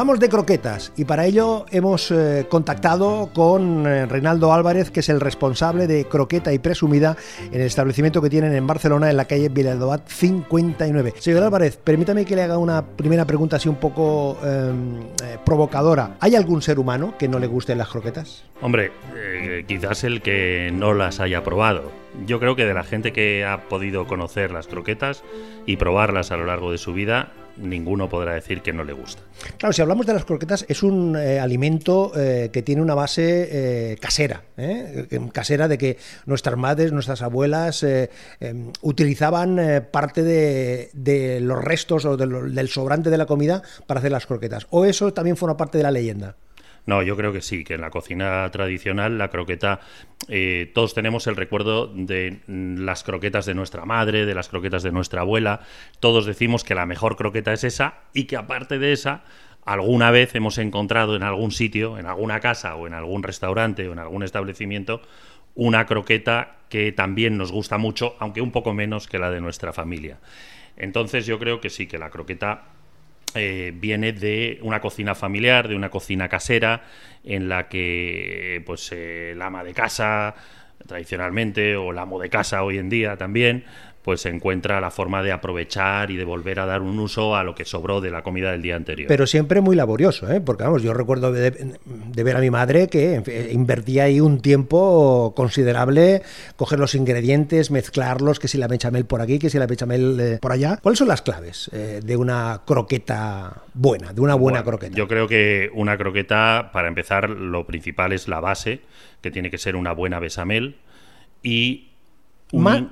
Hablamos de croquetas y para ello hemos eh, contactado con eh, Reinaldo Álvarez, que es el responsable de Croqueta y Presumida en el establecimiento que tienen en Barcelona, en la calle Villadobat 59. Señor Álvarez, permítame que le haga una primera pregunta así un poco em, eh, provocadora. ¿Hay algún ser humano que no le gusten las croquetas? Hombre, quizás el que no las haya probado. Yo creo que de la gente que ha podido conocer las croquetas y probarlas a lo largo de su vida, ninguno podrá decir que no le gusta. Claro, si hablamos de las croquetas, es un eh, alimento eh, que tiene una base eh, casera, casera de que nuestras madres, nuestras abuelas em, utilizaban parte de, los restos o del sobrante de la comida para hacer las croquetas. ¿O eso también forma parte de la leyenda? No, yo creo que sí, que en la cocina tradicional la croqueta, eh, todos tenemos el recuerdo de las croquetas de nuestra madre, de las croquetas de nuestra abuela, todos decimos que la mejor croqueta es esa y que aparte de esa, alguna vez hemos encontrado en algún sitio, en alguna casa o en algún restaurante o en algún establecimiento, una croqueta que también nos gusta mucho, aunque un poco menos que la de nuestra familia. Entonces yo creo que sí, que la croqueta eh, viene de una cocina familiar, de una cocina casera, en la que pues eh, el ama de casa tradicionalmente o el amo de casa hoy en día también pues se encuentra la forma de aprovechar y de volver a dar un uso a lo que sobró de la comida del día anterior. Pero siempre muy laborioso, ¿eh? porque vamos, yo recuerdo de, ver a mi madre que invertía ahí un tiempo considerable, coger los ingredientes, mezclarlos, que si la bechamel por aquí, que si la bechamel eh, por allá. ¿Cuáles son las claves eh, de una croqueta buena, de una buena croqueta? Yo creo que una croqueta, para empezar, lo principal es la base, que tiene que ser una buena bechamel y más,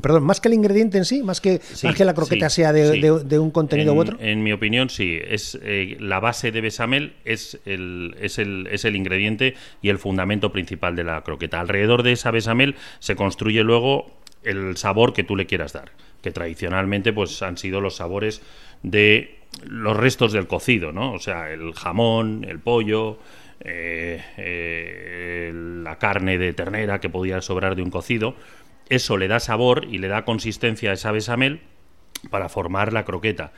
perdón, más que el ingrediente en sí, más que, que la croqueta sea de, un contenido u otro. En mi opinión, sí. Es eh, la base de besamel es el, es, el, es el ingrediente y el fundamento principal de la croqueta. Alrededor de esa besamel se construye luego el sabor que tú le quieras dar, que tradicionalmente pues han sido los sabores de los restos del cocido, ¿no? O sea, el jamón, el pollo, eh, eh, la carne de ternera que podía sobrar de un cocido eso le da sabor y le da consistencia a esa besamel para formar la croqueta.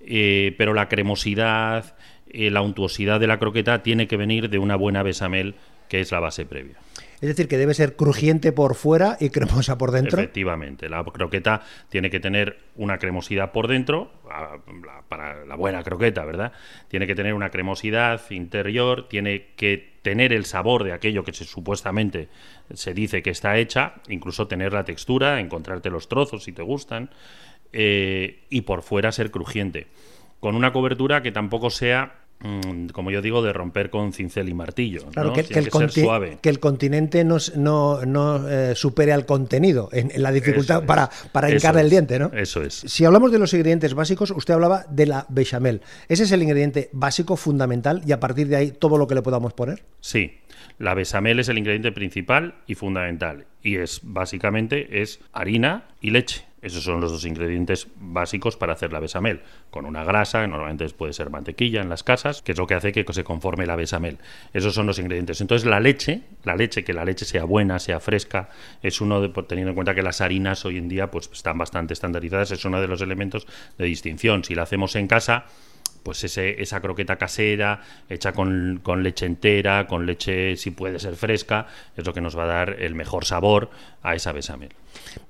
Eh, pero la cremosidad, eh, la untuosidad de la croqueta tiene que venir de una buena besamel, que es la base previa. Es decir, que debe ser crujiente por fuera y cremosa por dentro. Efectivamente, la croqueta tiene que tener una cremosidad por dentro, para la buena croqueta, ¿verdad? Tiene que tener una cremosidad interior, tiene que tener el sabor de aquello que se, supuestamente se dice que está hecha, incluso tener la textura, encontrarte los trozos si te gustan, eh, y por fuera ser crujiente. Con una cobertura que tampoco sea como yo digo, de romper con cincel y martillo. Claro, que, el que, el continente no, no, eh, supere al contenido en, la dificultad para, para hincar el diente, ¿no? Eso es. Si hablamos de los ingredientes básicos, usted hablaba de la bechamel. ¿Ese es el ingrediente básico, fundamental, y a partir de ahí todo lo que le podamos poner? Sí. La bechamel es el ingrediente principal y fundamental. Y es, básicamente, es harina y leche. Esos son los dos ingredientes básicos para hacer la besamel. Con una grasa, normalmente puede ser mantequilla en las casas, que es lo que hace que se conforme la besamel. Esos son los ingredientes. Entonces la leche, la leche, que la leche sea buena, sea fresca, es uno de, teniendo en cuenta que las harinas hoy en día pues están bastante estandarizadas, es uno de los elementos de distinción. Si la hacemos en casa, pues ese, esa croqueta casera, hecha con, con, leche entera, con leche si puede ser fresca, es lo que nos va a dar el mejor sabor a esa besamel.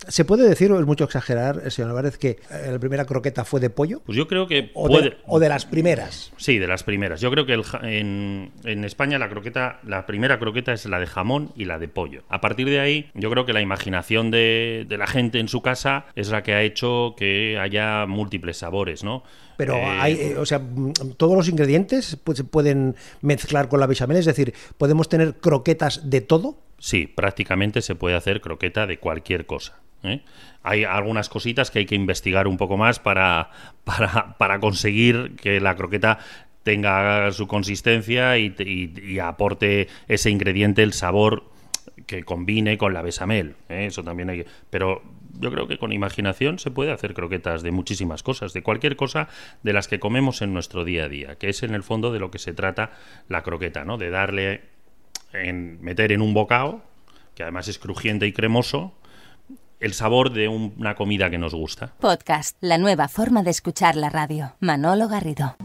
¿Se puede decir, o es mucho exagerar, señor Álvarez, que eh, la primera croqueta fue de pollo? Pues yo creo que o, de, o de las primeras. Sí, de las primeras. Yo creo que en, en, España la croqueta, la primera croqueta es la de jamón y la de pollo. A partir de ahí, yo creo que la imaginación de, de la gente en su casa es la que ha hecho que haya múltiples sabores, ¿no? Pero eh, hay, eh, o sea, mm, todos los ingredientes pues, se pueden mezclar con la bechamel, es decir, podemos tener croquetas de todo. Sí, prácticamente se puede hacer croqueta de cualquier cosa. ¿eh? Hay algunas cositas que hay que investigar un poco más para, para, para conseguir que la croqueta tenga su consistencia y, aporte ese ingrediente, el sabor que combine con la besamel. ¿eh? Eso también hay. Pero yo creo que con imaginación se puede hacer croquetas de muchísimas cosas, de cualquier cosa de las que comemos en nuestro día a día, que es en el fondo de lo que se trata la croqueta, ¿no? De darle, en, meter en un bocado, que además es crujiente y cremoso, el sabor de una comida que nos gusta. Podcast, la nueva forma de escuchar la radio. Manolo Garrido.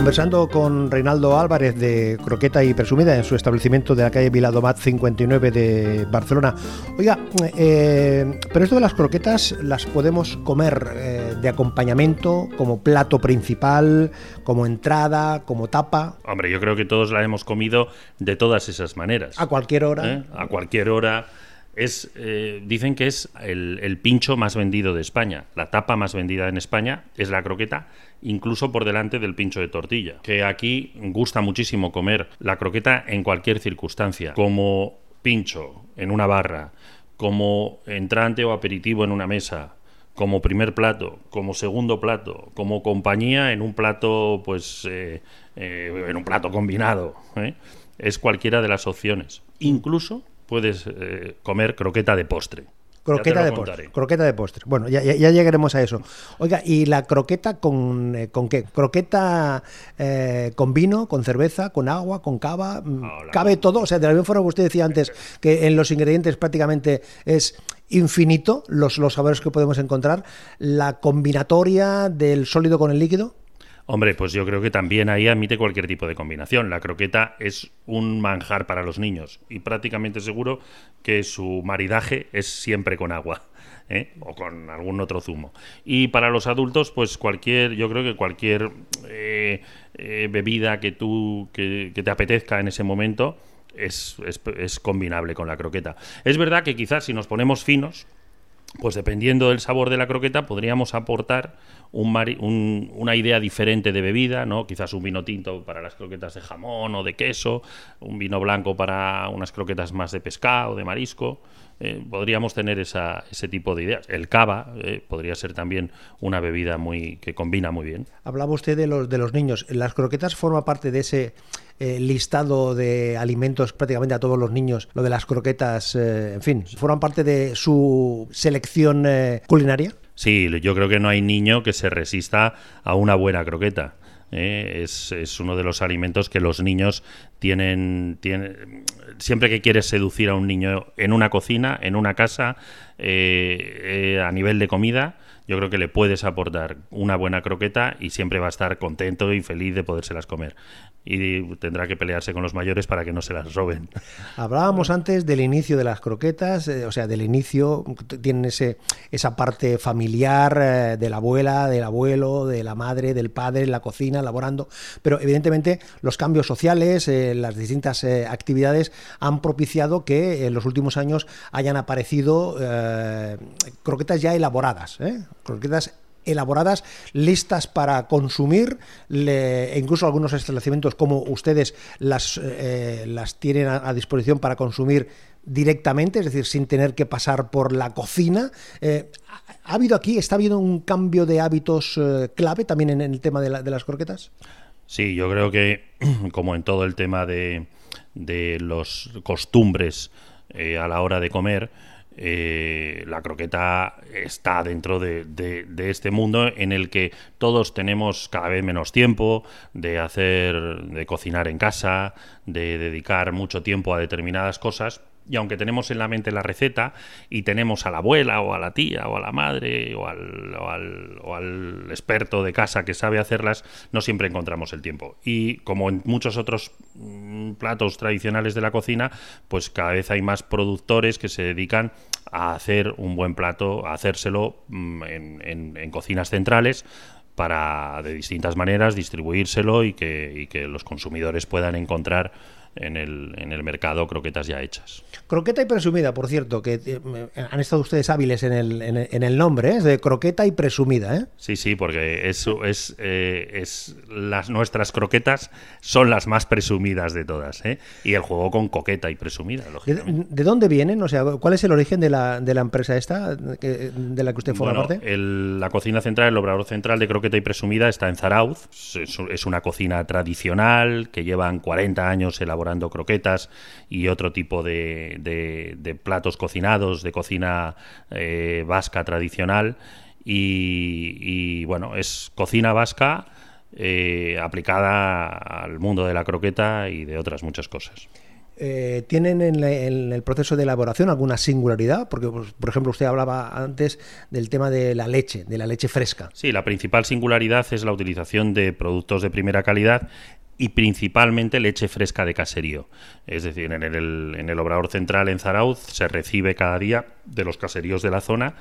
Conversando con Reinaldo Álvarez de Croqueta y Presumida en su establecimiento de la calle Viladomat 59 de Barcelona. Oiga, eh, pero esto de las croquetas las podemos comer eh, de acompañamiento, como plato principal, como entrada, como tapa. Hombre, yo creo que todos la hemos comido de todas esas maneras. A cualquier hora. ¿Eh? A cualquier hora es, eh, dicen que es el, pincho más vendido de España. La tapa más vendida en España es la croqueta, incluso por delante del pincho de tortilla. Que aquí gusta muchísimo comer la croqueta en cualquier circunstancia, como pincho en una barra, como entrante o aperitivo en una mesa, como primer plato, como segundo plato, como compañía en un plato, pues, eh, eh, en un plato combinado. Es cualquiera de las opciones. Incluso puedes eh, comer croqueta de postre. Croqueta de postre. Croqueta de postre. Bueno, ya, llegaremos a eso. Oiga, ¿y la croqueta con, eh, con qué? ¿Croqueta eh, con vino, con cerveza, con agua, con cava? Mm, ¿Cabe todo? O sea, de la misma forma que usted decía antes, que en los ingredientes prácticamente es infinito los, los sabores que podemos encontrar, ¿la combinatoria del sólido con el líquido? Hombre, pues yo creo que también ahí admite cualquier tipo de combinación. La croqueta es un manjar para los niños y prácticamente seguro que su maridaje es siempre con agua. ¿eh? o con algún otro zumo. Y para los adultos, pues cualquier, yo creo que cualquier eh, eh, bebida que tú que, te apetezca en ese momento es, es, combinable con la croqueta. Es verdad que quizás si nos ponemos finos, pues dependiendo del sabor de la croqueta podríamos aportar un, una idea diferente de bebida, ¿no? Quizás un vino tinto para las croquetas de jamón o de queso, un vino blanco para unas croquetas más de pescado, de marisco. Eh, podríamos tener esa, ese tipo de ideas. El cava eh, podría ser también una bebida muy que combina muy bien. Hablaba usted de los de los niños. ¿Las croquetas forma parte de ese eh, listado de alimentos prácticamente a todos los niños? Lo de las croquetas, en fin, ¿forman parte de su selección culinaria? Sí, yo creo que no hay niño que se resista a una buena croqueta. ¿Eh? Es, es, uno de los alimentos que los niños tienen, siempre que quieres seducir a un niño en una cocina, en una casa, eh, eh, a nivel de comida, yo creo que le puedes aportar una buena croqueta y siempre va a estar contento y feliz de podérselas comer. Y tendrá que pelearse con los mayores para que no se las roben. Hablábamos antes del inicio de las croquetas, eh, o sea, del inicio, tienen ese, esa parte familiar eh, de la abuela, del abuelo, de la madre, del padre, en la cocina, laborando, pero evidentemente los cambios sociales, eh, las distintas actividades han propiciado que en los últimos años hayan aparecido croquetas ya elaboradas. croquetas elaboradas, listas para consumir, e incluso algunos establecimientos como ustedes las, eh, las tienen a, disposición para consumir directamente, es decir, sin tener que pasar por la cocina. Eh, ¿Ha habido aquí, está habiendo un cambio de hábitos eh, clave también en, el tema de, las croquetas? Sí, yo creo que como en todo el tema de, de los costumbres a la hora de comer, eh, la croqueta está dentro de, este mundo en el que todos tenemos cada vez menos tiempo de hacer, de cocinar en casa, de dedicar mucho tiempo a determinadas cosas y aunque tenemos en la mente la receta y tenemos a la abuela o a la tía o a la madre o al, o al, experto de casa que sabe hacerlas, no siempre encontramos el tiempo. Y como en muchos otros mm, platos tradicionales de la cocina, pues cada vez hay más productores que se dedican a hacer un buen plato, a hacérselo mm, en, cocinas centrales para de distintas maneras distribuírselo y que, y que los consumidores puedan encontrar en el, en el mercado croquetas ya hechas. Croqueta y presumida, por cierto, que eh, han estado ustedes hábiles en el, en el, nombre, ¿eh? de croqueta y presumida. ¿eh? Sí, sí, porque eso es, es las nuestras croquetas son las más presumidas de todas. ¿eh? Y el juego con coqueta y presumida, lógicamente. ¿De, dónde vienen? O sea, ¿cuál es el origen de la, de la empresa esta de la que usted forma parte? la cocina central, el obrador central de croqueta y presumida está en Zarauz. Es, una cocina tradicional que llevan 40 años elaborando croquetas y otro tipo de, de, platos cocinados, de cocina eh, vasca tradicional. Y, bueno, es cocina vasca eh, aplicada al mundo de la croqueta y de otras muchas cosas. Eh, ¿Tienen en, el proceso de elaboración alguna singularidad? Porque, pues, por ejemplo, usted hablaba antes del tema de la leche, de la leche fresca. Sí, la principal singularidad es la utilización de productos de primera calidad y principalmente leche fresca de caserío. Es decir, en el, en el obrador central en Zarauz se recibe cada día de los caseríos de la zona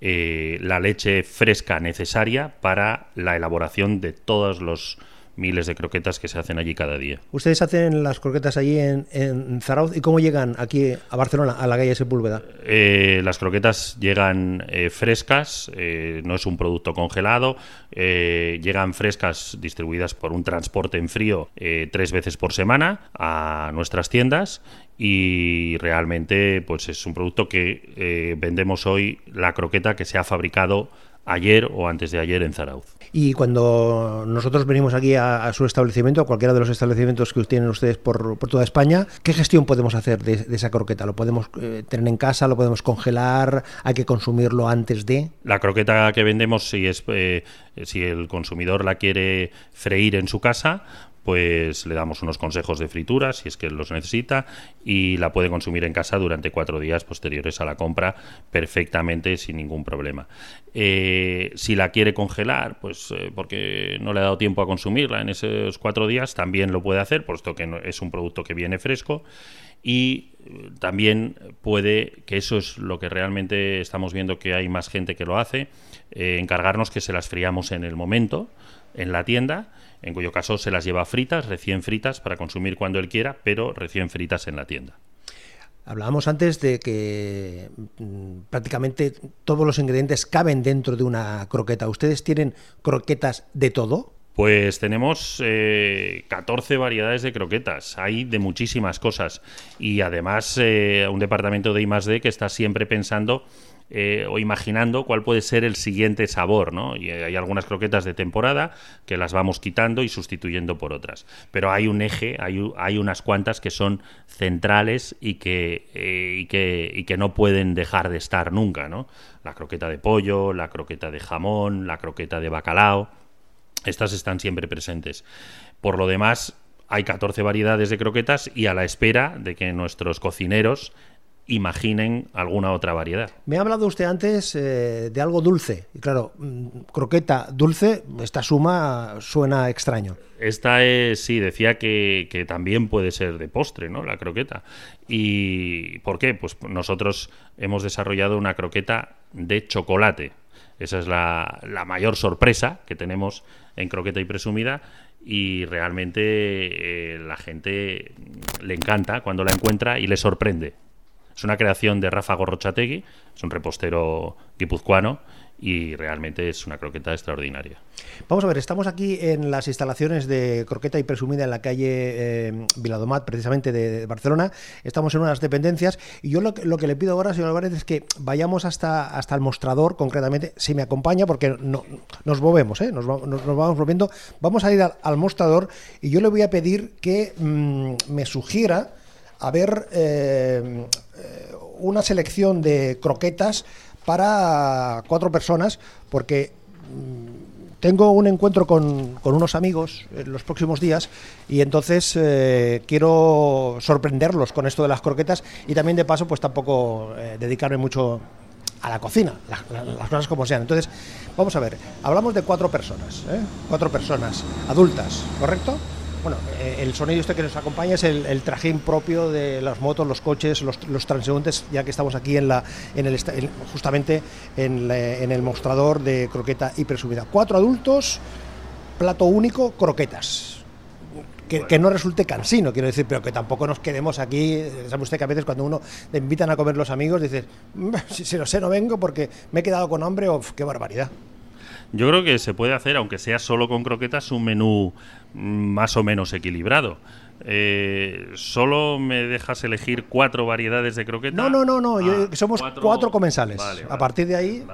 eh, la leche fresca necesaria para la elaboración de todos los miles de croquetas que se hacen allí cada día. Ustedes hacen las croquetas allí en, en Zarauz y cómo llegan aquí a Barcelona, a la calle Sepúlveda. Eh, las croquetas llegan eh, frescas, eh, no es un producto congelado, llegan frescas distribuidas por un transporte en frío tres veces por semana a nuestras tiendas y realmente pues es un producto que vendemos hoy la croqueta que se ha fabricado ayer o antes de ayer en Zarauz. Y cuando nosotros venimos aquí a, su establecimiento, a cualquiera de los establecimientos que tienen ustedes por, toda España, ¿qué gestión podemos hacer de, esa croqueta? ¿Lo podemos eh, tener en casa? ¿Lo podemos congelar? ¿Hay que consumirlo antes de? La croqueta que vendemos, si, es, eh, si el consumidor la quiere freír en su casa, pues le damos unos consejos de fritura si es que los necesita y la puede consumir en casa durante cuatro días posteriores a la compra perfectamente sin ningún problema. Eh, si la quiere congelar, pues eh, porque no le ha dado tiempo a consumirla en esos cuatro días, también lo puede hacer, puesto que es un producto que viene fresco y eh, también puede, que eso es lo que realmente estamos viendo que hay más gente que lo hace, encargarnos que se las friamos en el momento en la tienda en cuyo caso se las lleva fritas, recién fritas, para consumir cuando él quiera, pero recién fritas en la tienda. Hablábamos antes de que mm, prácticamente todos los ingredientes caben dentro de una croqueta. ¿Ustedes tienen croquetas de todo? Pues tenemos 14 eh, variedades de croquetas, hay de muchísimas cosas y además eh, un departamento de I+.D. que está siempre pensando eh, o imaginando cuál puede ser el siguiente sabor, ¿no? Y hay algunas croquetas de temporada que las vamos quitando y sustituyendo por otras. Pero hay un eje, hay, hay unas cuantas que son centrales y que, eh, y, que, y que no pueden dejar de estar nunca, ¿no? La croqueta de pollo, la croqueta de jamón, la croqueta de bacalao. Estas están siempre presentes. Por lo demás, hay 14 variedades de croquetas y a la espera de que nuestros cocineros imaginen alguna otra variedad. Me ha hablado usted antes eh, de algo dulce. Y claro, mm, croqueta dulce, esta suma suena extraño. Esta es, sí, decía que, que, también puede ser de postre, ¿no? La croqueta. ¿Y por qué? Pues nosotros hemos desarrollado una croqueta de chocolate. Esa es la, la mayor sorpresa que tenemos en Croqueta y Presumida y realmente eh, la gente le encanta cuando la encuentra y le sorprende. Es una creación de Rafa Gorrochategui, es un repostero guipuzcoano y realmente es una croqueta extraordinaria. Vamos a ver, estamos aquí en las instalaciones de croqueta y presumida en la calle eh, Viladomat, precisamente de Barcelona. Estamos en unas dependencias y yo lo que, le pido ahora, señor Álvarez, es que vayamos hasta, hasta el mostrador, concretamente, si me acompaña, porque no, nos movemos, ¿eh? nos, vamos moviendo. Vamos a ir al, mostrador y yo le voy a pedir que mm, me sugiera a ver eh, una selección de croquetas para cuatro personas, porque mm, tengo un encuentro con, unos amigos en los próximos días y entonces eh, quiero sorprenderlos con esto de las croquetas y también de paso pues tampoco eh, dedicarme mucho a la cocina, las cosas como sean. Entonces, vamos a ver, hablamos de cuatro personas, ¿eh? cuatro personas adultas, ¿correcto? Bueno, eh, el sonido este que nos acompaña es el, trajín propio de las motos, los coches, los, transeúntes, ya que estamos aquí en la, en el, justamente en, el mostrador de croqueta y presumida. Cuatro adultos, plato único, croquetas. que, no resulte cansino, quiero decir, pero que tampoco nos quedemos aquí. Sabe usted que a veces cuando uno le invitan a comer los amigos, dices, mm, si, no sé, no vengo porque me he quedado con hambre, qué barbaridad. Yo creo que se puede hacer, aunque sea solo con croquetas, un menú mm, más o menos equilibrado. Eh, ¿Solo me dejas elegir cuatro variedades de croquetas? No, no, no, no. Ah, somos cuatro, comensales. a partir de ahí.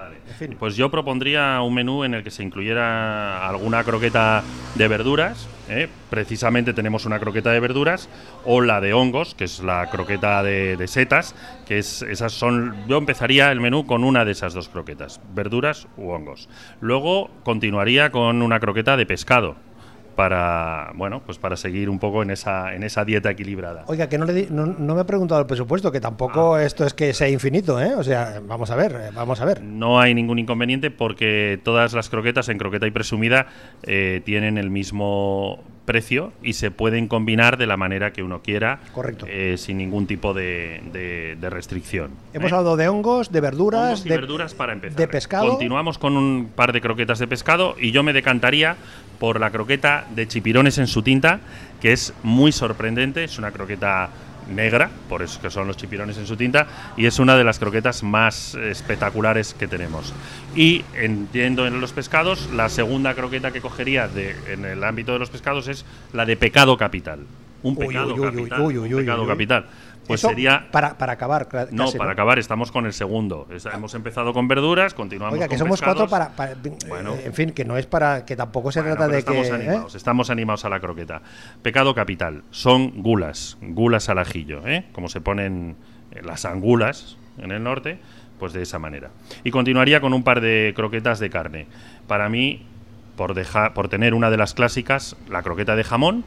Pues yo propondría un menú en el que se incluyera alguna croqueta de verduras. ¿Eh? Precisamente tenemos una croqueta de verduras o la de hongos, que es la croqueta de, de, setas, que es esas son. Yo empezaría el menú con una de esas dos croquetas, verduras u hongos. Luego continuaría con una croqueta de pescado para bueno pues para seguir un poco en esa en esa dieta equilibrada. Oiga, que no, le no, me ha preguntado el presupuesto, que tampoco ah. esto es que sea infinito, ¿eh? O sea, vamos a ver, eh, vamos a ver. No hay ningún inconveniente porque todas las croquetas en croqueta y presumida eh, tienen el mismo precio y se pueden combinar de la manera que uno quiera, correcto, eh, sin ningún tipo de, restricción. Hemos hablado de hongos, de verduras, de verduras para empezar. De pescado. Continuamos con un par de croquetas de pescado y yo me decantaría por la croqueta de chipirones en su tinta, que es muy sorprendente. Es una croqueta negra, por eso que son los chipirones en su tinta, y es una de las croquetas más espectaculares que tenemos. Y entiendo en los pescados, la segunda croqueta que cogería de, en el ámbito de los pescados es la de pecado capital. Un pecado capital. Pues sería. Para, para acabar. no, para acabar, estamos con el segundo. hemos empezado con verduras, continuamos Oiga, que somos cuatro para. bueno, en fin, que no es para. Que tampoco se trata de estamos que. ¿eh? Animados, Estamos animados a la croqueta. Pecado capital. Son gulas. Gulas al ajillo, ¿eh? Como se ponen las angulas en el norte, pues de esa manera. Y continuaría con un par de croquetas de carne. Para mí, por, dejar, por tener una de las clásicas, la croqueta de jamón.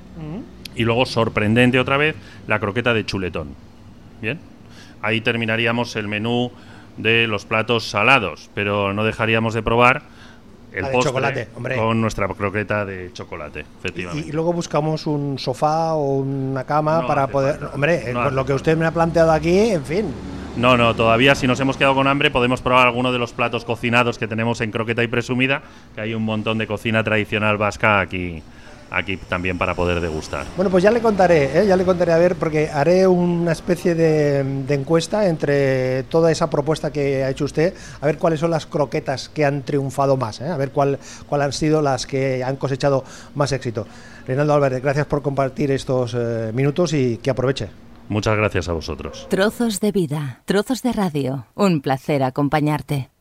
Y luego, sorprendente otra vez, la croqueta de chuletón. Bien. Ahí terminaríamos el menú de los platos salados, pero no dejaríamos de probar el postre con nuestra croqueta de chocolate, efectivamente. Y, luego buscamos un sofá o una cama para poder... hombre, eh, con lo que usted me ha planteado aquí, en fin. No, no, todavía si nos hemos quedado con hambre podemos probar alguno de los platos cocinados que tenemos en Croqueta y Presumida, que hay un montón de cocina tradicional vasca aquí aquí también para poder degustar. Bueno, pues ya le contaré, ¿eh? ya le contaré a ver, porque haré una especie de, encuesta entre toda esa propuesta que ha hecho usted, a ver cuáles son las croquetas que han triunfado más, ¿eh? a ver cuál, cuál han sido las que han cosechado más éxito. Reinaldo Álvarez, gracias por compartir estos eh, minutos y que aproveche. Muchas gracias a vosotros. Trozos de vida, trozos de radio. Un placer acompañarte.